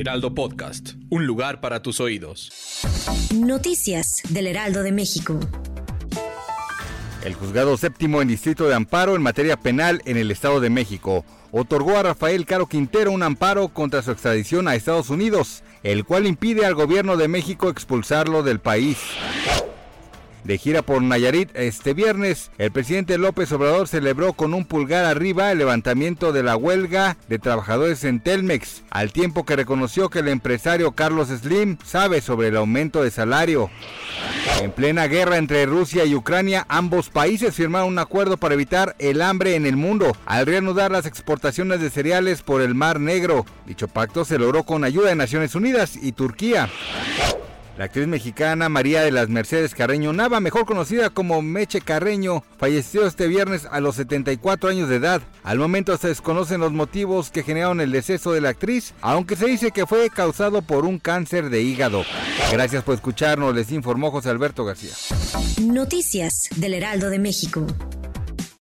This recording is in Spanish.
Heraldo Podcast. Un lugar para tus oídos. Noticias del Heraldo de México. El juzgado séptimo en distrito de amparo en materia penal en el Estado de México otorgó a Rafael Caro Quintero un amparo contra su extradición a Estados Unidos, el cual impide al gobierno de México expulsarlo del país. De gira por Nayarit este viernes, el presidente López Obrador celebró con un pulgar arriba el levantamiento de la huelga de trabajadores en Telmex, al tiempo que reconoció que el empresario Carlos Slim sabe sobre el aumento de salario. En plena guerra entre Rusia y Ucrania, ambos países firmaron un acuerdo para evitar el hambre en el mundo al reanudar las exportaciones de cereales por el Mar Negro. Dicho pacto se logró con ayuda de Naciones Unidas y Turquía. La actriz mexicana María de las Mercedes Carreño Nava, mejor conocida como Meche Carreño, falleció este viernes a los 74 años de edad. Al momento se desconocen los motivos que generaron el deceso de la actriz, aunque se dice que fue causado por un cáncer de hígado. Gracias por escucharnos, les informó José Alberto García. Noticias del Heraldo de México.